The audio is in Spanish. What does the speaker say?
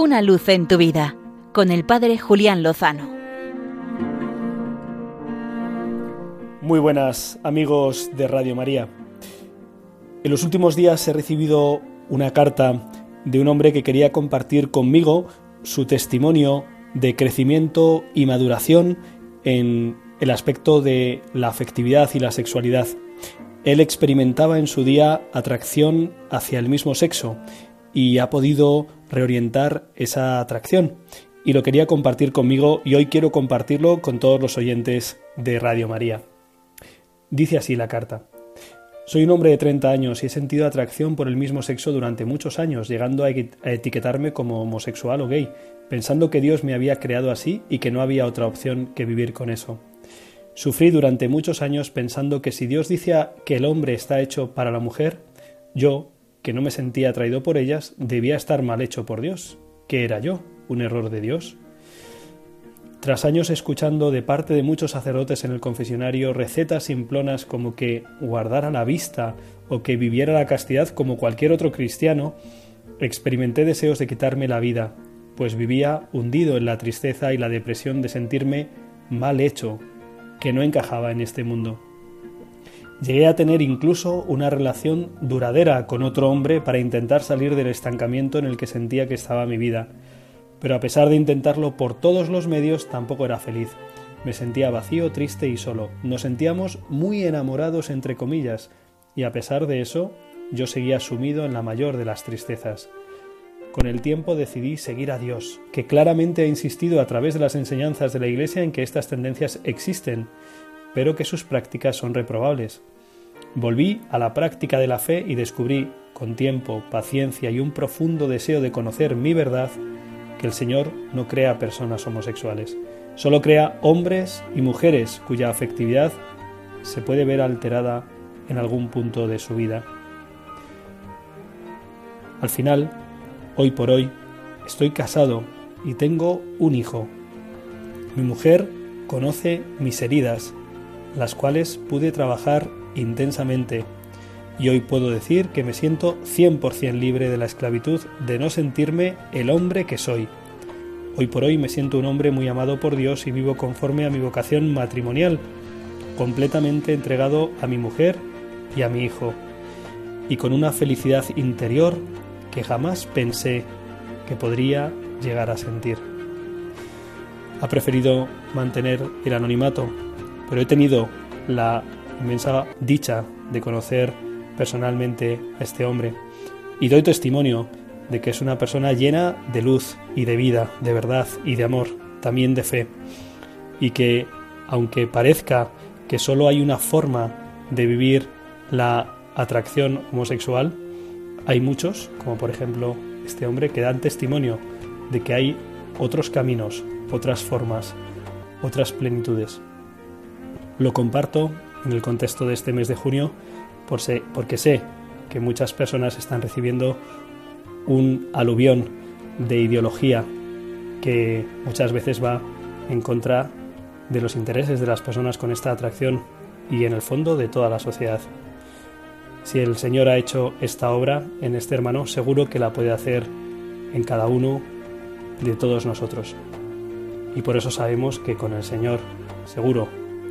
Una luz en tu vida con el Padre Julián Lozano. Muy buenas amigos de Radio María. En los últimos días he recibido una carta de un hombre que quería compartir conmigo su testimonio de crecimiento y maduración en el aspecto de la afectividad y la sexualidad. Él experimentaba en su día atracción hacia el mismo sexo y ha podido reorientar esa atracción y lo quería compartir conmigo y hoy quiero compartirlo con todos los oyentes de Radio María. Dice así la carta. Soy un hombre de 30 años y he sentido atracción por el mismo sexo durante muchos años, llegando a etiquetarme como homosexual o gay, pensando que Dios me había creado así y que no había otra opción que vivir con eso. Sufrí durante muchos años pensando que si Dios dice que el hombre está hecho para la mujer, yo, que no me sentía atraído por ellas, debía estar mal hecho por Dios. ¿Qué era yo? ¿Un error de Dios? Tras años escuchando de parte de muchos sacerdotes en el confesionario recetas simplonas como que guardara la vista o que viviera la castidad como cualquier otro cristiano, experimenté deseos de quitarme la vida, pues vivía hundido en la tristeza y la depresión de sentirme mal hecho, que no encajaba en este mundo. Llegué a tener incluso una relación duradera con otro hombre para intentar salir del estancamiento en el que sentía que estaba mi vida, pero a pesar de intentarlo por todos los medios tampoco era feliz. Me sentía vacío, triste y solo. Nos sentíamos muy enamorados entre comillas, y a pesar de eso, yo seguía sumido en la mayor de las tristezas. Con el tiempo decidí seguir a Dios, que claramente ha insistido a través de las enseñanzas de la Iglesia en que estas tendencias existen, pero que sus prácticas son reprobables. Volví a la práctica de la fe y descubrí, con tiempo, paciencia y un profundo deseo de conocer mi verdad, que el Señor no crea personas homosexuales, solo crea hombres y mujeres cuya afectividad se puede ver alterada en algún punto de su vida. Al final, Hoy por hoy estoy casado y tengo un hijo. Mi mujer conoce mis heridas, las cuales pude trabajar intensamente, y hoy puedo decir que me siento 100% libre de la esclavitud de no sentirme el hombre que soy. Hoy por hoy me siento un hombre muy amado por Dios y vivo conforme a mi vocación matrimonial, completamente entregado a mi mujer y a mi hijo, y con una felicidad interior que jamás pensé que podría llegar a sentir. Ha preferido mantener el anonimato, pero he tenido la inmensa dicha de conocer personalmente a este hombre y doy testimonio de que es una persona llena de luz y de vida, de verdad y de amor, también de fe, y que aunque parezca que solo hay una forma de vivir la atracción homosexual, hay muchos, como por ejemplo este hombre, que dan testimonio de que hay otros caminos, otras formas, otras plenitudes. Lo comparto en el contexto de este mes de junio porque sé que muchas personas están recibiendo un aluvión de ideología que muchas veces va en contra de los intereses de las personas con esta atracción y en el fondo de toda la sociedad. Si el Señor ha hecho esta obra en este hermano, seguro que la puede hacer en cada uno de todos nosotros. Y por eso sabemos que con el Señor, seguro,